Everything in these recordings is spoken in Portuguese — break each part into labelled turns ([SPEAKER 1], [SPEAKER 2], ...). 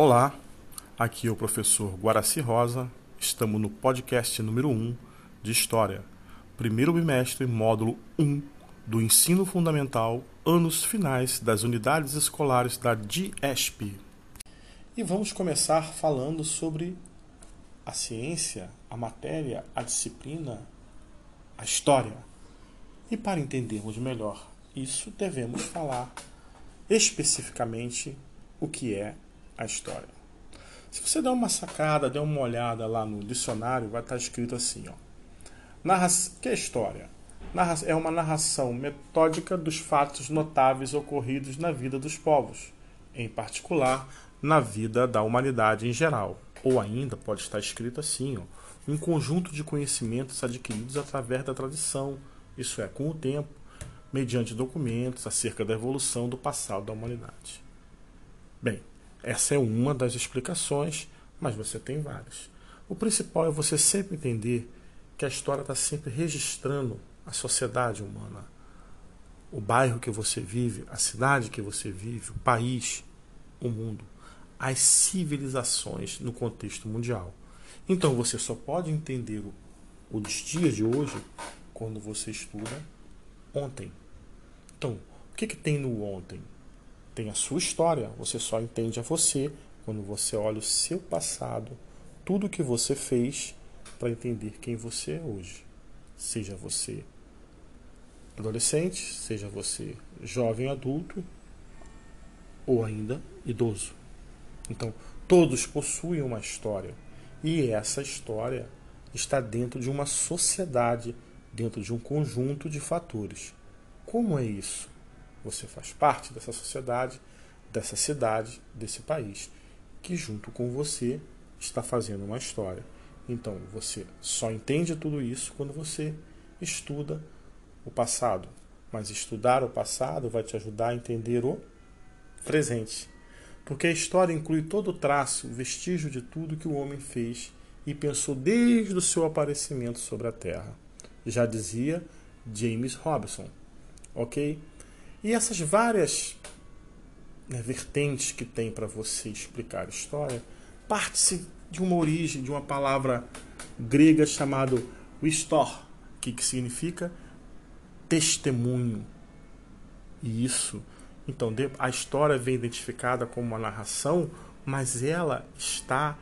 [SPEAKER 1] Olá, aqui é o professor Guaraci Rosa. Estamos no podcast número 1 de História, primeiro bimestre, módulo 1 do Ensino Fundamental, anos finais das unidades escolares da DIESP. E vamos começar falando sobre a ciência, a matéria, a disciplina, a história. E para entendermos melhor isso, devemos falar especificamente o que é a história. Se você der uma sacada, der uma olhada lá no dicionário, vai estar escrito assim, ó. Narra que é história? Narra é uma narração metódica dos fatos notáveis ocorridos na vida dos povos, em particular na vida da humanidade em geral. Ou ainda pode estar escrito assim, ó, um conjunto de conhecimentos adquiridos através da tradição, isso é, com o tempo, mediante documentos acerca da evolução do passado da humanidade. Bem, essa é uma das explicações, mas você tem várias. O principal é você sempre entender que a história está sempre registrando a sociedade humana, o bairro que você vive, a cidade que você vive, o país, o mundo, as civilizações no contexto mundial. Então você só pode entender os dias de hoje quando você estuda ontem. Então, o que, que tem no ontem? Tem a sua história, você só entende a você quando você olha o seu passado, tudo o que você fez para entender quem você é hoje. Seja você adolescente, seja você jovem adulto ou ainda idoso. Então, todos possuem uma história e essa história está dentro de uma sociedade, dentro de um conjunto de fatores. Como é isso? Você faz parte dessa sociedade, dessa cidade, desse país, que junto com você está fazendo uma história. Então você só entende tudo isso quando você estuda o passado. Mas estudar o passado vai te ajudar a entender o presente. Porque a história inclui todo o traço, o vestígio de tudo que o homem fez e pensou desde o seu aparecimento sobre a Terra. Já dizia James Robson. Ok? E essas várias né, vertentes que tem para você explicar a história parte-se de uma origem, de uma palavra grega chamada wistor, que, que significa testemunho. E isso, então, a história vem identificada como uma narração, mas ela está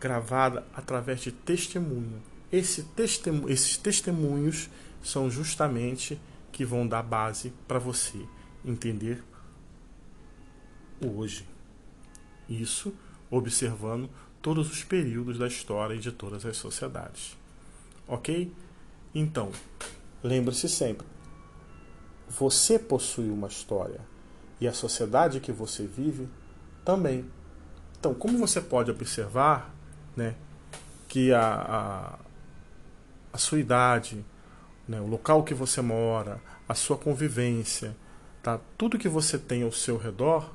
[SPEAKER 1] gravada através de testemunho. Esse testemunho esses testemunhos são justamente que vão dar base para você entender hoje. Isso observando todos os períodos da história e de todas as sociedades. Ok? Então, lembre-se sempre: você possui uma história e a sociedade que você vive também. Então, como você pode observar né, que a, a, a sua idade, né, o local que você mora, a sua convivência, tá? tudo que você tem ao seu redor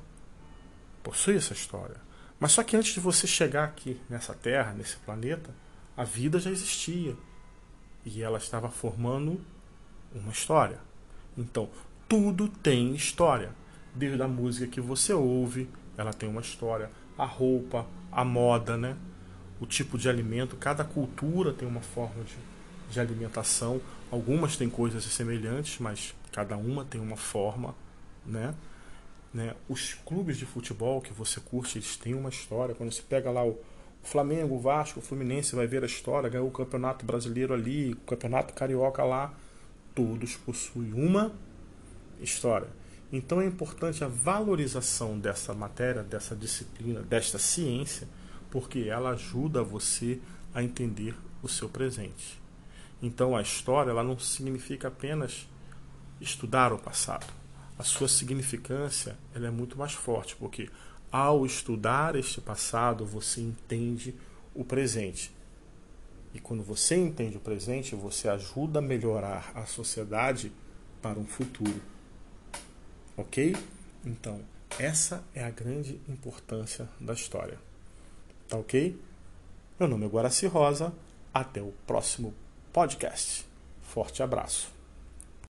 [SPEAKER 1] possui essa história. Mas só que antes de você chegar aqui nessa Terra, nesse planeta, a vida já existia e ela estava formando uma história. Então, tudo tem história. Desde a música que você ouve, ela tem uma história. A roupa, a moda, né? o tipo de alimento, cada cultura tem uma forma de, de alimentação. Algumas têm coisas semelhantes, mas cada uma tem uma forma, né? né? Os clubes de futebol que você curte, eles têm uma história. Quando você pega lá o Flamengo, o Vasco, o Fluminense, vai ver a história, ganhou o Campeonato Brasileiro ali, o Campeonato Carioca lá, todos possuem uma história. Então é importante a valorização dessa matéria, dessa disciplina, desta ciência, porque ela ajuda você a entender o seu presente. Então a história ela não significa apenas estudar o passado. A sua significância ela é muito mais forte, porque ao estudar este passado você entende o presente. E quando você entende o presente, você ajuda a melhorar a sociedade para um futuro. Ok? Então, essa é a grande importância da história. Tá ok? Meu nome é Guaraci Rosa. Até o próximo podcast. Forte abraço.